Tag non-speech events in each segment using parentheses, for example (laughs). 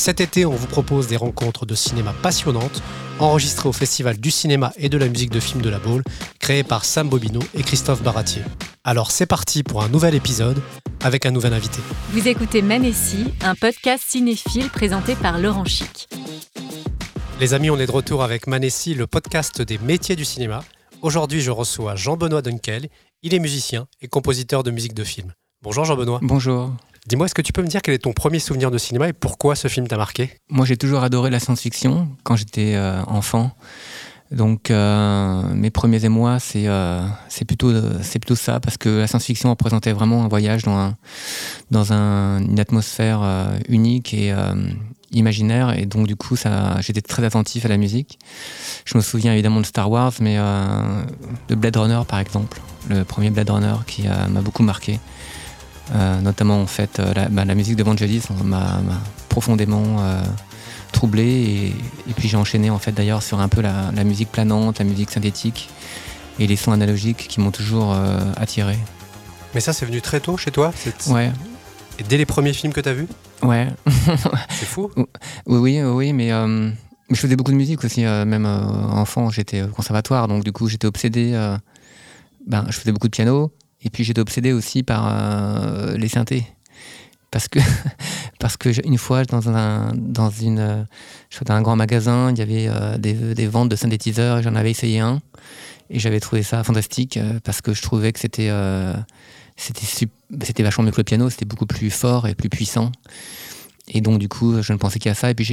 Cet été, on vous propose des rencontres de cinéma passionnantes, enregistrées au Festival du cinéma et de la musique de film de la Baule, créé par Sam Bobino et Christophe Baratier. Alors c'est parti pour un nouvel épisode avec un nouvel invité. Vous écoutez Manessi, un podcast cinéphile présenté par Laurent Chic. Les amis, on est de retour avec Manessi, le podcast des métiers du cinéma. Aujourd'hui, je reçois Jean-Benoît Dunkel. Il est musicien et compositeur de musique de film. Bonjour Jean-Benoît. Bonjour. Dis-moi, est-ce que tu peux me dire quel est ton premier souvenir de cinéma et pourquoi ce film t'a marqué? Moi, j'ai toujours adoré la science-fiction quand j'étais euh, enfant. Donc, euh, mes premiers émois, c'est euh, c'est plutôt, c'est plutôt ça, parce que la science-fiction représentait vraiment un voyage dans, un, dans un, une atmosphère unique et imaginaire. Et donc, du coup, j'étais très attentif à la musique. Je me souviens évidemment de Star Wars, mais de Blade Runner, par exemple. Le premier Blade Runner qui m'a beaucoup marqué. Euh, notamment en fait euh, bah, la, musique de Vangelis m'a profondément euh, troublé et, puis j'ai enchaîné en fait d'ailleurs sur un peu la, musique planante, la musique synthétique et les sons analogiques qui m'ont toujours attiré. Mais ça c'est venu très tôt chez toi Ouais. Et dès les premiers films que tu as vus? Ouais. (laughs) c'est fou Oui, oui, oui, mais je faisais beaucoup de musique aussi, même enfant, j'étais au conservatoire, donc du coup j'étais obsédé. ben, je faisais beaucoup de piano, et puis j'étais obsédé aussi par euh, les synthés. Parce que, (laughs) parce que une fois, dans un, dans une, je dans un grand magasin, il y avait euh, des, des, ventes de synthétiseurs j'en avais essayé un. Et j'avais trouvé ça fantastique euh, parce que je trouvais que c'était c'était c'était vachement mieux que le piano, c'était beaucoup plus fort et plus puissant. Et donc, du coup, je ne pensais qu'à ça. Et puis,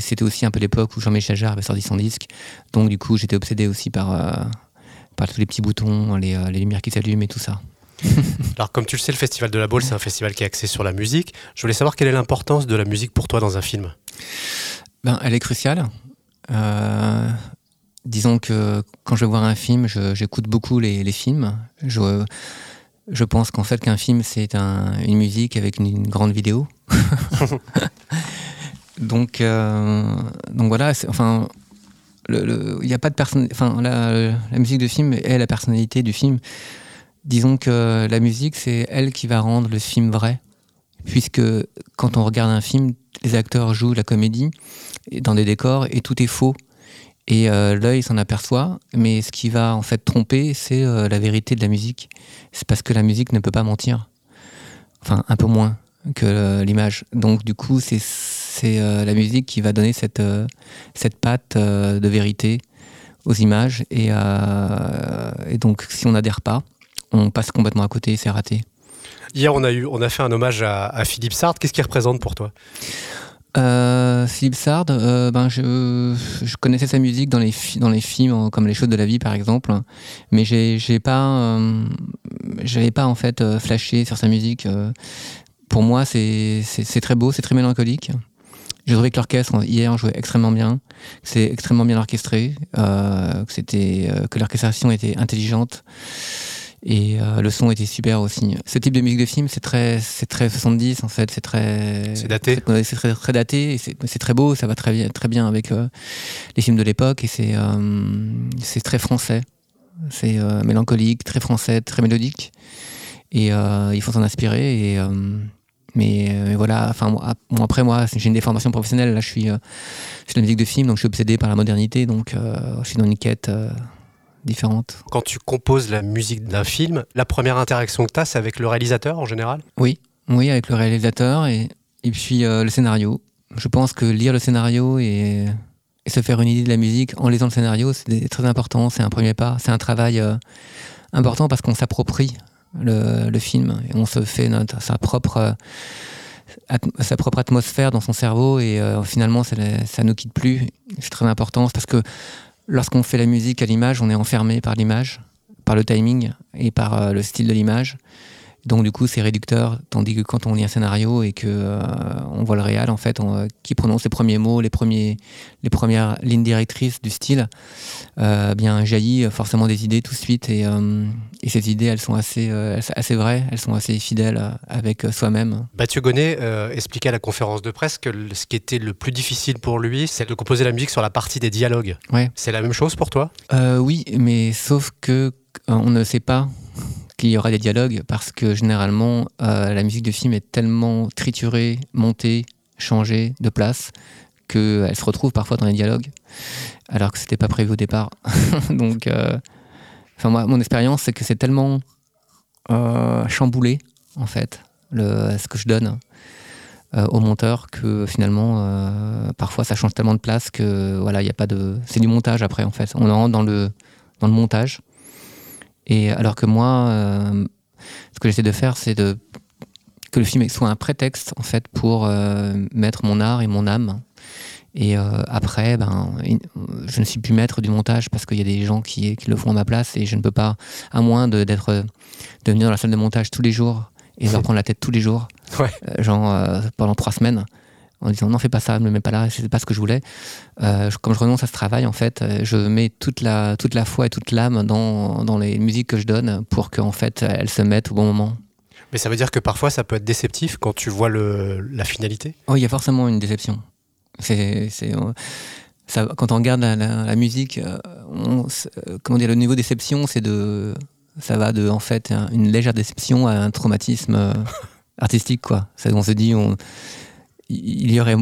c'était aussi un peu l'époque où Jean-Michel Jarre avait sorti son disque. Donc, du coup, j'étais obsédé aussi par, tous les petits boutons, les, euh, les lumières qui s'allument et tout ça. (laughs) Alors, comme tu le sais, le Festival de la Baule, c'est un festival qui est axé sur la musique. Je voulais savoir quelle est l'importance de la musique pour toi dans un film ben, Elle est cruciale. Euh, disons que quand je vais voir un film, j'écoute beaucoup les, les, films. Je, je pense qu'en fait, qu'un film, c'est un, une musique avec une, grande vidéo. (laughs) (laughs) donc, euh, donc voilà, enfin, il n'y a pas de personne. Enfin, la, musique de film est la personnalité du film. Disons que la musique, c'est elle qui va rendre le film vrai. Puisque quand on regarde un film, les acteurs jouent la comédie dans des décors et tout est faux. Et euh, l'œil s'en aperçoit, mais ce qui va en fait tromper, c'est euh, la vérité de la musique. C'est parce que la musique ne peut pas mentir. Enfin, un peu moins que euh, l'image. Donc, du coup, c'est c'est euh, la musique qui va donner cette, euh, cette patte euh, de vérité aux images. Et, donc, si on n'adhère pas, on passe complètement à côté et c'est raté. Hier, on a, eu, on a fait un hommage à, Philippe Sard. Qu'est-ce qu'il représente pour toi? Philippe Sard, ben je, je, connaissais sa musique dans les, dans les films comme Les Choses de la vie par exemple, mais j'ai pas, j'avais pas en fait flashé sur sa musique. pour moi, c'est très beau, c'est très mélancolique. J'ai trouvé que l'orchestre hier jouait extrêmement bien, c'est extrêmement bien orchestré, euh, que c'était euh, que l'orchestration était intelligente et euh, le son était super aussi. Ce type de musique de film, c'est très c'est très 70 en fait, c'est très c'est daté. C'est très, très daté, c'est très beau, ça va très bien très bien avec les films de l'époque et c'est c'est très français. C'est mélancolique, très français, très mélodique et il faut s'en inspirer et mais euh, voilà, enfin, moi, après, moi, j'ai une déformation professionnelle. Là, je suis, euh, je la musique de film, donc je suis obsédé par la modernité. Donc, euh, je suis dans une quête différente. Quand tu composes la musique d'un film, la première interaction que tu as, c'est avec le réalisateur en général? Oui, oui, avec le réalisateur et, et puis le scénario. Je pense que lire le scénario et, et, se faire une idée de la musique en lisant le scénario, c'est très important. C'est un premier pas. C'est un travail important parce qu'on s'approprie le, film. Et on se fait notre, sa, propre, sa propre atmosphère dans son cerveau et euh, finalement ça, ça nous quitte plus. C'est très important parce que lorsqu'on fait la musique à l'image, on est enfermé par l'image, par le timing et par euh, le style de l'image. Donc du coup, c'est réducteur, tandis que quand on lit un scénario et que euh, on voit le réal, en fait, on, euh, qui prononce les premiers mots, les premiers, les premières lignes directrices du style, euh, bien jaillit forcément des idées tout de suite. Et, et ces idées, elles sont assez, assez vraies, elles sont assez fidèles avec soi-même. Mathieu Gonnet expliquait à la conférence de presse que ce qui était le plus difficile pour lui, c'est de composer la musique sur la partie des dialogues. Ouais. C'est la même chose pour toi? Oui, mais sauf que on ne sait pas qu'il y aura des dialogues parce que généralement euh, la musique de film est tellement triturée, montée, changée de place qu'elle se retrouve parfois dans les dialogues alors que c'était pas prévu au départ. (laughs) Donc, euh, moi, mon expérience c'est que c'est tellement euh, chamboulé en fait le, ce que je donne euh, au monteur que finalement euh, parfois ça change tellement de place que voilà il y a pas de c'est du montage après en fait on rentre dans le dans le montage et alors que moi euh, ce que j'essaie de faire c'est de que le film soit un prétexte en fait pour euh, mettre mon art et mon âme. Et euh, après ben je ne suis plus maître du montage parce qu'il y a des gens qui, qui le font à ma place et je ne peux pas à moins de d'être de venir dans la salle de montage tous les jours et de leur prendre la tête tous les jours Ouais. genre pendant trois semaines en disant non fais pas ça ne me mets pas là c'est pas ce que je voulais. Euh, je- comme je renonce à ce travail en fait euh, je mets toute la toute la foi et toute l'âme dans, dans les musiques que je donne pour qu'en fait elles se mettent au bon moment. Mais ça veut dire que parfois ça peut être déceptif quand tu vois le, la finalité? Oh il y a forcément une déception. C'est c'est euh, ça, quand on regarde la, la- la musique euh, on, comment dire le niveau déception c'est de ça va de en fait un- une légère déception à un traumatisme euh, (laughs) artistique quoi. On se dit on il y aurait,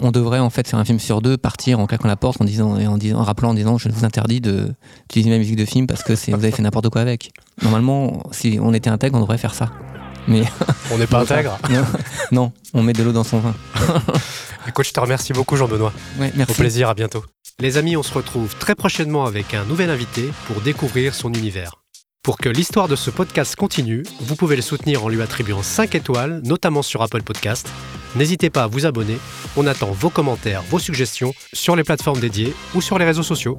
on devrait en fait faire un film sur deux, partir en claquant la porte en disant et en disant, en rappelant, en disant, je vous interdis de d'utiliser ma musique de film parce que vous avez fait n'importe quoi avec. Normalement, si on était intègre, on devrait faire ça. Mais On n'est pas intègre? non, non, on met de l'eau dans son vin. (laughs) Écoute, je te remercie beaucoup Jean-Benoît. Ouais, Au merci. plaisir, à bientôt. Les amis, on se retrouve très prochainement avec un nouvel invité pour découvrir son univers. Pour que l'histoire de ce podcast continue, vous pouvez le soutenir en lui attribuant 5 étoiles, notamment sur Apple Podcast. N'hésitez pas à vous abonner. On attend vos commentaires, vos suggestions sur les plateformes dédiées ou sur les réseaux sociaux.